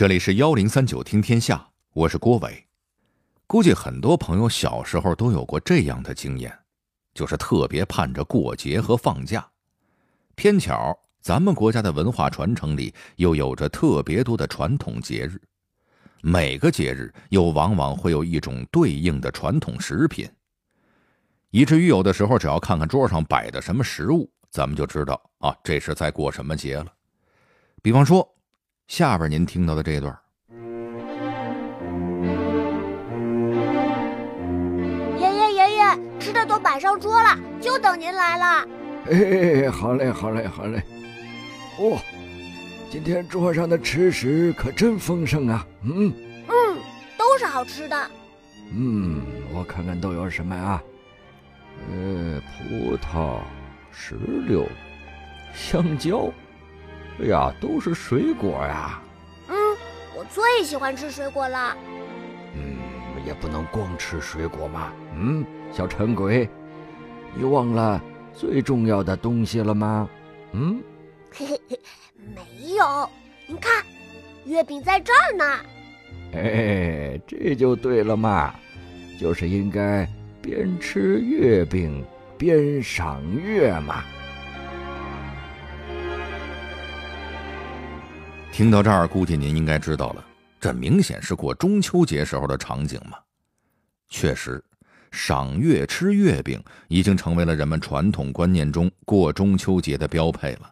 这里是幺零三九听天下，我是郭伟。估计很多朋友小时候都有过这样的经验，就是特别盼着过节和放假。偏巧咱们国家的文化传承里又有着特别多的传统节日，每个节日又往往会有一种对应的传统食品，以至于有的时候只要看看桌上摆的什么食物，咱们就知道啊，这是在过什么节了。比方说。下边您听到的这一段，爷爷爷爷，吃的都摆上桌了，就等您来了。哎，好嘞好嘞好嘞。哦，今天桌上的吃食可真丰盛啊。嗯嗯，都是好吃的。嗯，我看看都有什么啊？呃，葡萄、石榴、香蕉。哎呀，都是水果呀！嗯，我最喜欢吃水果了。嗯，也不能光吃水果嘛。嗯，小馋鬼，你忘了最重要的东西了吗？嗯，嘿嘿嘿，没有。你看，月饼在这儿呢。哎，这就对了嘛，就是应该边吃月饼边赏月嘛。听到这儿，估计您应该知道了，这明显是过中秋节时候的场景嘛。确实，赏月吃月饼已经成为了人们传统观念中过中秋节的标配了。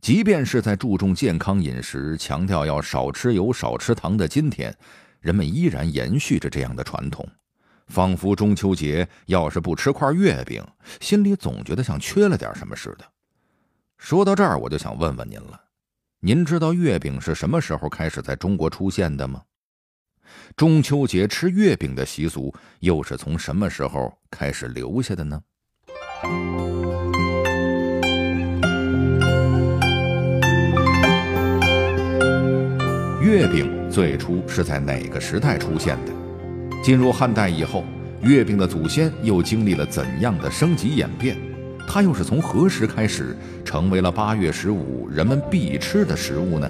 即便是在注重健康饮食、强调要少吃油、少吃糖的今天，人们依然延续着这样的传统，仿佛中秋节要是不吃块月饼，心里总觉得像缺了点什么似的。说到这儿，我就想问问您了。您知道月饼是什么时候开始在中国出现的吗？中秋节吃月饼的习俗又是从什么时候开始留下的呢？月饼最初是在哪个时代出现的？进入汉代以后，月饼的祖先又经历了怎样的升级演变？它又是从何时开始成为了八月十五人们必吃的食物呢？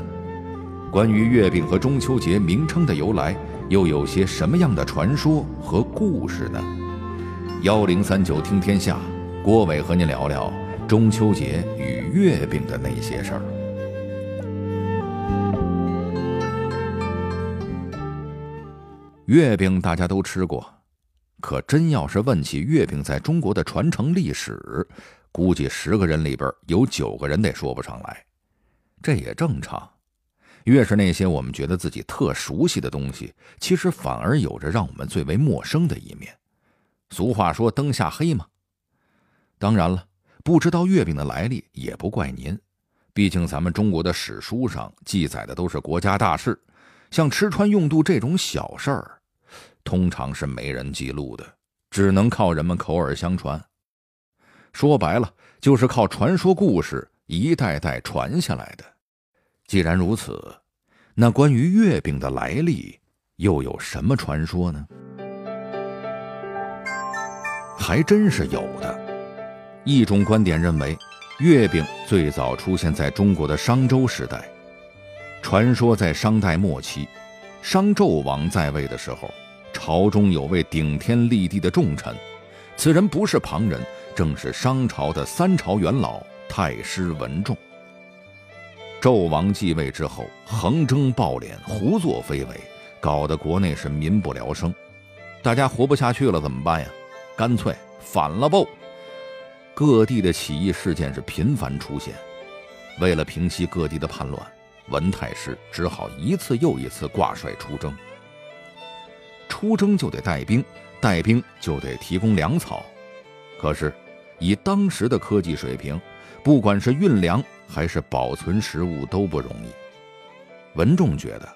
关于月饼和中秋节名称的由来，又有些什么样的传说和故事呢？幺零三九听天下，郭伟和您聊聊中秋节与月饼的那些事儿。月饼大家都吃过。可真要是问起月饼在中国的传承历史，估计十个人里边有九个人得说不上来。这也正常，越是那些我们觉得自己特熟悉的东西，其实反而有着让我们最为陌生的一面。俗话说“灯下黑”嘛。当然了，不知道月饼的来历也不怪您，毕竟咱们中国的史书上记载的都是国家大事，像吃穿用度这种小事儿。通常是没人记录的，只能靠人们口耳相传。说白了，就是靠传说故事一代代传下来的。既然如此，那关于月饼的来历又有什么传说呢？还真是有的。一种观点认为，月饼最早出现在中国的商周时代。传说在商代末期，商纣王在位的时候。朝中有位顶天立地的重臣，此人不是旁人，正是商朝的三朝元老太师文仲。纣王继位之后，横征暴敛，胡作非为，搞得国内是民不聊生，大家活不下去了，怎么办呀？干脆反了不？各地的起义事件是频繁出现，为了平息各地的叛乱，文太师只好一次又一次挂帅出征。出征就得带兵，带兵就得提供粮草。可是，以当时的科技水平，不管是运粮还是保存食物都不容易。文仲觉得，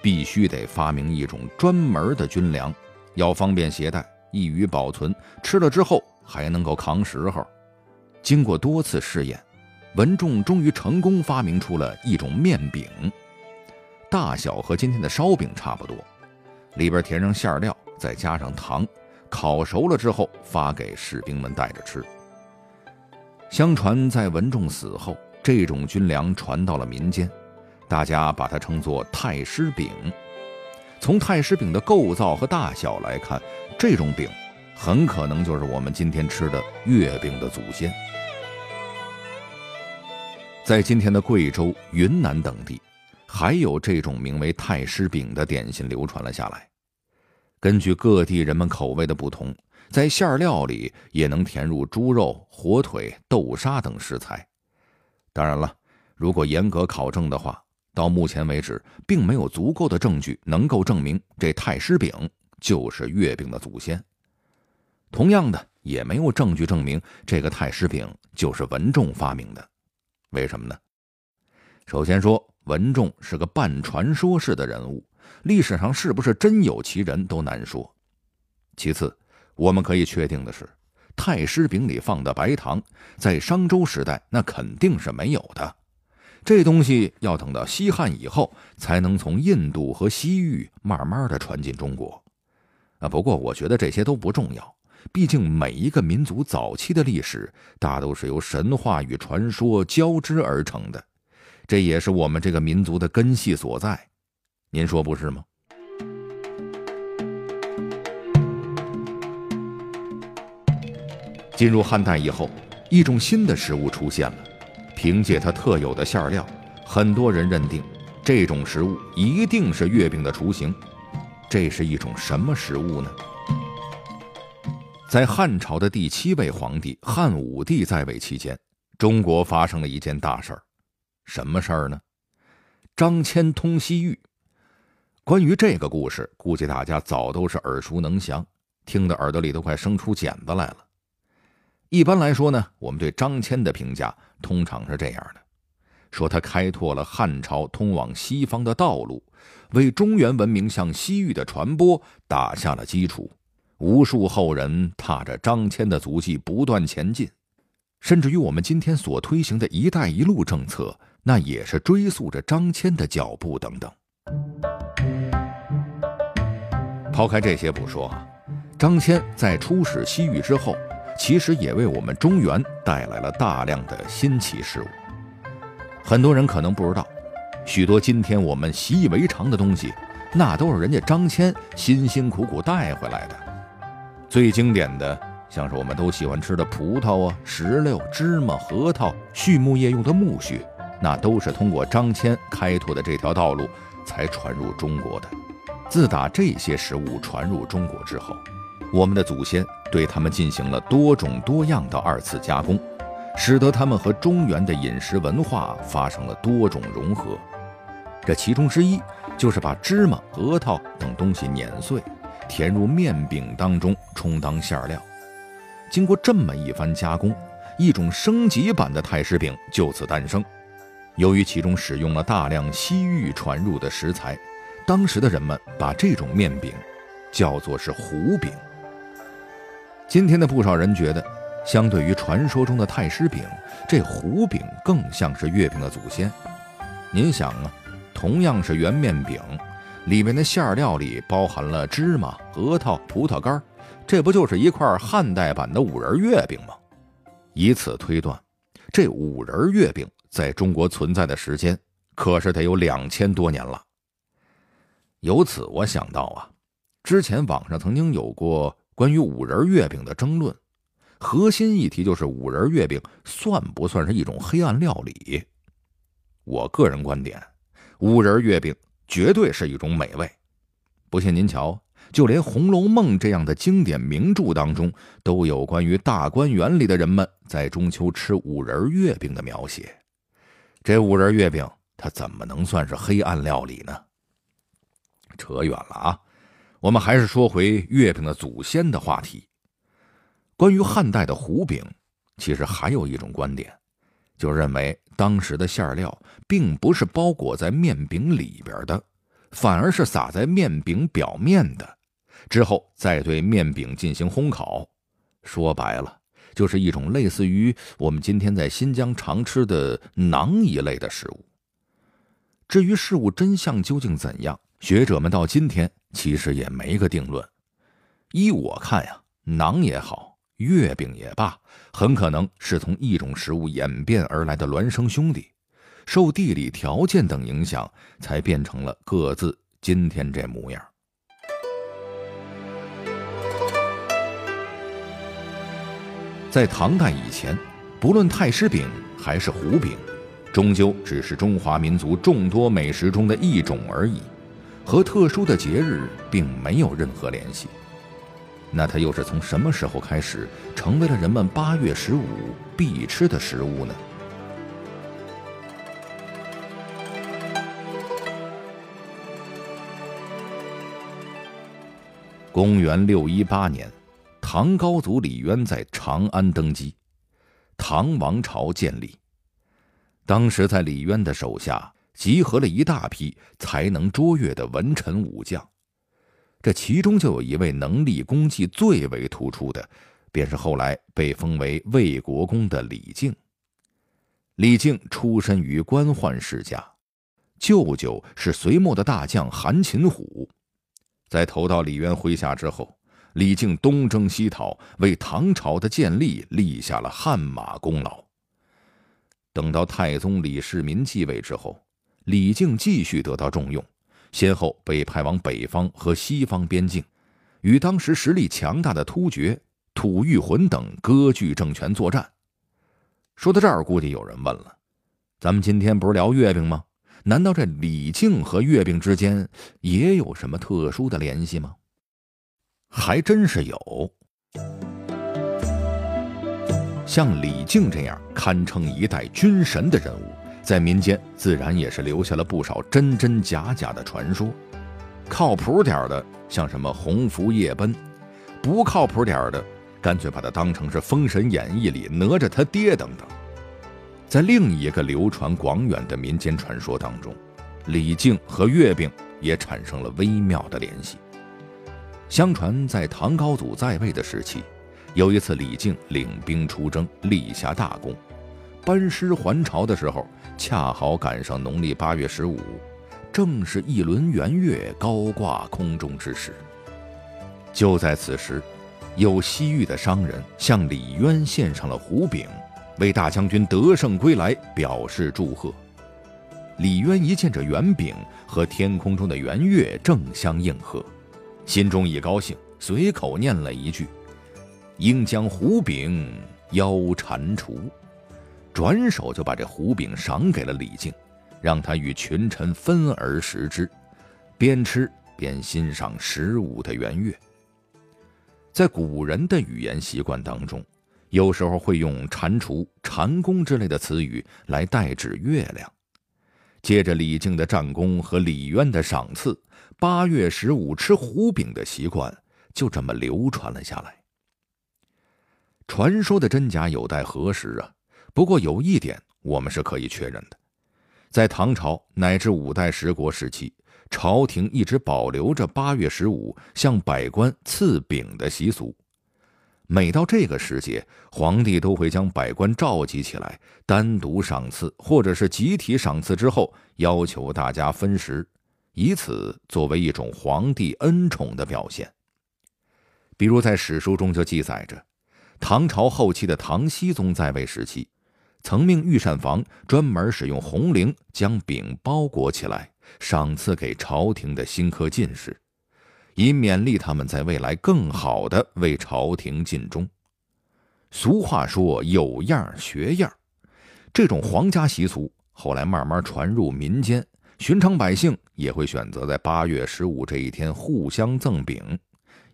必须得发明一种专门的军粮，要方便携带，易于保存，吃了之后还能够扛时候。经过多次试验，文仲终于成功发明出了一种面饼，大小和今天的烧饼差不多。里边填上馅料，再加上糖，烤熟了之后发给士兵们带着吃。相传在文仲死后，这种军粮传到了民间，大家把它称作太师饼。从太师饼的构造和大小来看，这种饼很可能就是我们今天吃的月饼的祖先。在今天的贵州、云南等地，还有这种名为太师饼的点心流传了下来。根据各地人们口味的不同，在馅料里也能填入猪肉、火腿、豆沙等食材。当然了，如果严格考证的话，到目前为止，并没有足够的证据能够证明这太师饼就是月饼的祖先。同样的，也没有证据证明这个太师饼就是文仲发明的。为什么呢？首先说，文仲是个半传说式的人物，历史上是不是真有其人都难说。其次，我们可以确定的是，太师饼里放的白糖，在商周时代那肯定是没有的。这东西要等到西汉以后，才能从印度和西域慢慢的传进中国。啊，不过我觉得这些都不重要。毕竟每一个民族早期的历史，大都是由神话与传说交织而成的，这也是我们这个民族的根系所在。您说不是吗？进入汉代以后，一种新的食物出现了，凭借它特有的馅料，很多人认定这种食物一定是月饼的雏形。这是一种什么食物呢？在汉朝的第七位皇帝汉武帝在位期间，中国发生了一件大事儿，什么事儿呢？张骞通西域。关于这个故事，估计大家早都是耳熟能详，听得耳朵里都快生出茧子来了。一般来说呢，我们对张骞的评价通常是这样的：说他开拓了汉朝通往西方的道路，为中原文明向西域的传播打下了基础。无数后人踏着张骞的足迹不断前进，甚至于我们今天所推行的一带一路政策，那也是追溯着张骞的脚步等等。抛开这些不说啊，张骞在出使西域之后，其实也为我们中原带来了大量的新奇事物。很多人可能不知道，许多今天我们习以为常的东西，那都是人家张骞辛辛苦苦带回来的。最经典的，像是我们都喜欢吃的葡萄啊、石榴、芝麻、核桃，畜牧业用的苜蓿，那都是通过张骞开拓的这条道路才传入中国的。自打这些食物传入中国之后，我们的祖先对它们进行了多种多样的二次加工，使得它们和中原的饮食文化发生了多种融合。这其中之一，就是把芝麻、核桃等东西碾碎。填入面饼当中，充当馅料。经过这么一番加工，一种升级版的太师饼就此诞生。由于其中使用了大量西域传入的食材，当时的人们把这种面饼叫做是糊饼。今天的不少人觉得，相对于传说中的太师饼，这糊饼更像是月饼的祖先。您想啊，同样是圆面饼。里面的馅料里包含了芝麻、核桃、葡萄干这不就是一块汉代版的五仁月饼吗？以此推断，这五仁月饼在中国存在的时间可是得有两千多年了。由此我想到啊，之前网上曾经有过关于五仁月饼的争论，核心议题就是五仁月饼算不算是一种黑暗料理？我个人观点，五仁月饼。绝对是一种美味，不信您瞧，就连《红楼梦》这样的经典名著当中，都有关于大观园里的人们在中秋吃五仁月饼的描写。这五仁月饼，它怎么能算是黑暗料理呢？扯远了啊，我们还是说回月饼的祖先的话题。关于汉代的糊饼，其实还有一种观点。就认为当时的馅料并不是包裹在面饼里边的，反而是撒在面饼表面的，之后再对面饼进行烘烤。说白了，就是一种类似于我们今天在新疆常吃的馕一类的食物。至于事物真相究竟怎样，学者们到今天其实也没个定论。依我看呀，馕也好。月饼也罢，很可能是从一种食物演变而来的孪生兄弟，受地理条件等影响，才变成了各自今天这模样。在唐代以前，不论太师饼还是胡饼，终究只是中华民族众多美食中的一种而已，和特殊的节日并没有任何联系。那它又是从什么时候开始成为了人们八月十五必吃的食物呢？公元六一八年，唐高祖李渊在长安登基，唐王朝建立。当时在李渊的手下集合了一大批才能卓越的文臣武将，这其中就有一位能力功绩最为突出的，便是后来被封为魏国公的李靖。李靖出身于官宦世家，舅舅是隋末的大将韩擒虎。在投到李渊麾下之后，李靖东征西讨，为唐朝的建立立下了汗马功劳。等到太宗李世民继位之后，李靖继续得到重用，先后被派往北方和西方边境，与当时实力强大的突厥、吐谷浑等割据政权作战。说到这儿，估计有人问了：咱们今天不是聊月饼吗？难道这李靖和月饼之间也有什么特殊的联系吗？还真是有。像李靖这样堪称一代军神的人物，在民间自然也是留下了不少真真假假的传说。靠谱点的，像什么鸿福夜奔；不靠谱点的，干脆把它当成是《封神演义》里哪吒他爹等等。在另一个流传广远的民间传说当中，李靖和月饼也产生了微妙的联系。相传，在唐高祖在位的时期，有一次李靖领兵出征，立下大功，班师还朝的时候，恰好赶上农历八月十五，正是一轮圆月高挂空中之时。就在此时，有西域的商人向李渊献上了胡饼。为大将军得胜归来表示祝贺。李渊一见这圆饼和天空中的圆月正相应和，心中一高兴，随口念了一句：“应将胡饼邀蟾蜍。”转手就把这胡饼赏给了李靖，让他与群臣分而食之，边吃边欣赏十五的圆月。在古人的语言习惯当中。有时候会用蟾蜍、蟾宫之类的词语来代指月亮。借着李靖的战功和李渊的赏赐，八月十五吃胡饼的习惯就这么流传了下来。传说的真假有待核实啊。不过有一点我们是可以确认的，在唐朝乃至五代十国时期，朝廷一直保留着八月十五向百官赐饼的习俗。每到这个时节，皇帝都会将百官召集起来，单独赏赐，或者是集体赏赐之后，要求大家分食，以此作为一种皇帝恩宠的表现。比如在史书中就记载着，唐朝后期的唐僖宗在位时期，曾命御膳房专门使用红绫将饼包裹起来，赏赐给朝廷的新科进士。以勉励他们在未来更好的为朝廷尽忠。俗话说“有样学样”，这种皇家习俗后来慢慢传入民间，寻常百姓也会选择在八月十五这一天互相赠饼，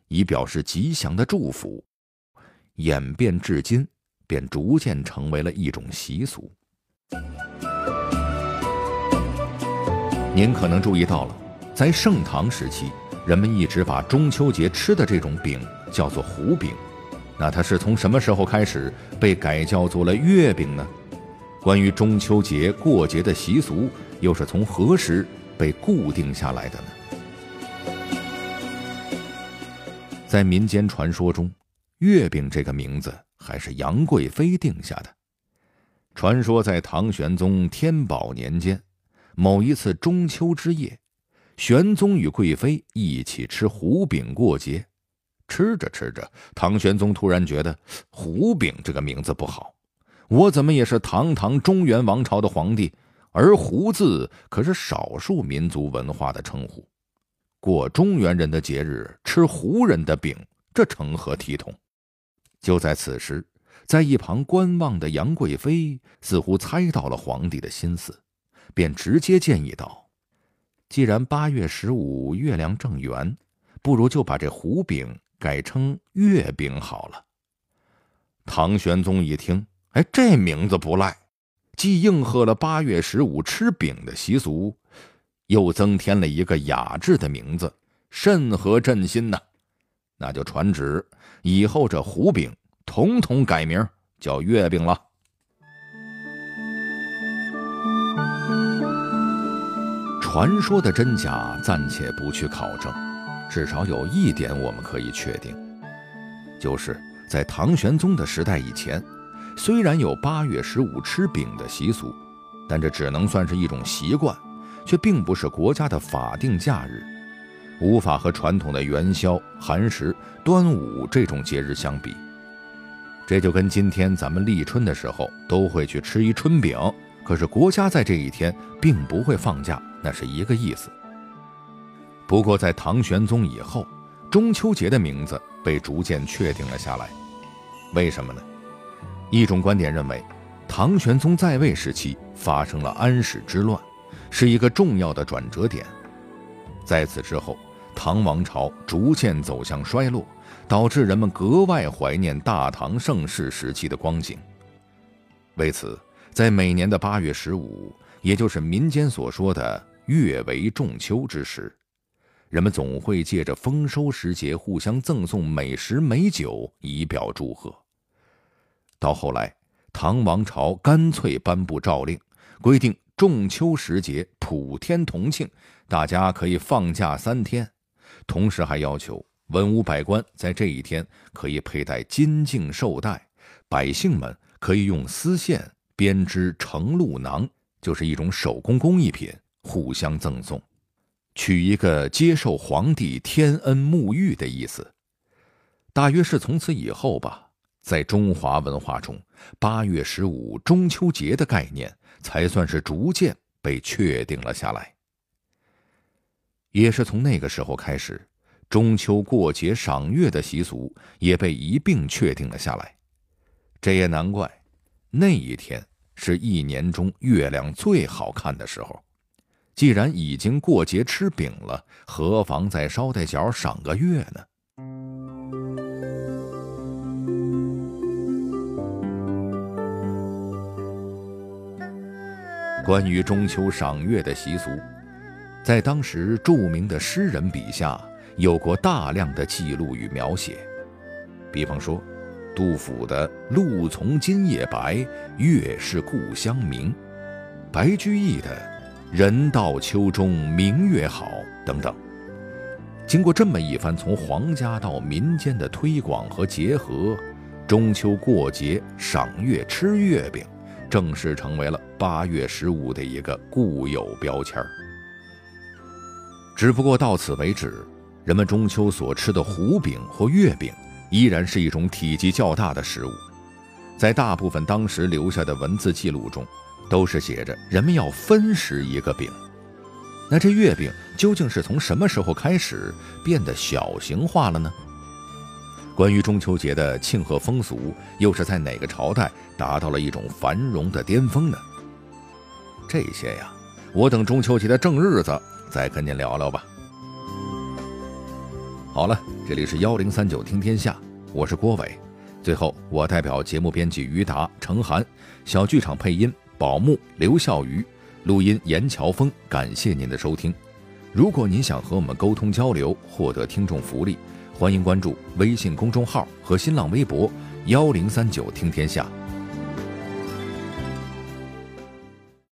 以表示吉祥的祝福。演变至今，便逐渐成为了一种习俗。您可能注意到了，在盛唐时期。人们一直把中秋节吃的这种饼叫做胡饼，那它是从什么时候开始被改叫做了月饼呢？关于中秋节过节的习俗，又是从何时被固定下来的呢？在民间传说中，月饼这个名字还是杨贵妃定下的。传说在唐玄宗天宝年间，某一次中秋之夜。玄宗与贵妃一起吃胡饼过节，吃着吃着，唐玄宗突然觉得“胡饼”这个名字不好。我怎么也是堂堂中原王朝的皇帝，而“胡”字可是少数民族文化的称呼。过中原人的节日，吃胡人的饼，这成何体统？就在此时，在一旁观望的杨贵妃似乎猜到了皇帝的心思，便直接建议道：“既然八月十五月亮正圆，不如就把这胡饼改成月饼好了。”唐玄宗一听，哎，这名字不赖，既应和了八月十五吃饼的习俗。又增添了一个雅致的名字，甚合朕心呐！那就传旨，以后这胡饼统统改名叫月饼了。传说的真假暂且不去考证，至少有一点我们可以确定，就是在唐玄宗的时代以前，虽然有八月十五吃饼的习俗，但这只能算是一种习惯。却并不是国家的法定假日，无法和传统的元宵、寒食、端午这种节日相比。这就跟今天咱们立春的时候都会去吃一春饼，可是国家在这一天并不会放假，那是一个意思。不过在唐玄宗以后，中秋节的名字被逐渐确定了下来。为什么呢？一种观点认为，唐玄宗在位时期发生了安史之乱。是一个重要的转折点，在此之后，唐王朝逐渐走向衰落，导致人们格外怀念大唐盛世时期的光景。为此，在每年的八月十五，也就是民间所说的“月为仲秋”之时，人们总会借着丰收时节互相赠送美食美酒，以表祝贺。到后来，唐王朝干脆颁布诏令，规定。仲秋时节，普天同庆，大家可以放假三天。同时还要求文武百官在这一天可以佩戴金镜绶带，百姓们可以用丝线编织成禄囊，就是一种手工工艺品，互相赠送，取一个接受皇帝天恩沐浴的意思。大约是从此以后吧，在中华文化中，八月十五中秋节的概念。才算是逐渐被确定了下来。也是从那个时候开始，中秋过节赏月的习俗也被一并确定了下来。这也难怪，那一天是一年中月亮最好看的时候。既然已经过节吃饼了，何妨再捎带脚赏个月呢？关于中秋赏月的习俗，在当时著名的诗人笔下有过大量的记录与描写。比方说，杜甫的“露从今夜白，月是故乡明”，白居易的“人到秋中明月好”等等。经过这么一番从皇家到民间的推广和结合，中秋过节赏月吃月饼。正式成为了八月十五的一个固有标签儿。只不过到此为止，人们中秋所吃的胡饼或月饼，依然是一种体积较大的食物。在大部分当时留下的文字记录中，都是写着人们要分食一个饼。那这月饼究竟是从什么时候开始变得小型化了呢？关于中秋节的庆贺风俗，又是在哪个朝代达到了一种繁荣的巅峰呢？这些呀，我等中秋节的正日子再跟您聊聊吧。好了，这里是幺零三九听天下，我是郭伟。最后，我代表节目编辑于达、程涵，小剧场配音宝木、刘笑鱼，录音严乔峰，感谢您的收听。如果您想和我们沟通交流，获得听众福利。欢迎关注微信公众号和新浪微博“幺零三九听天下”。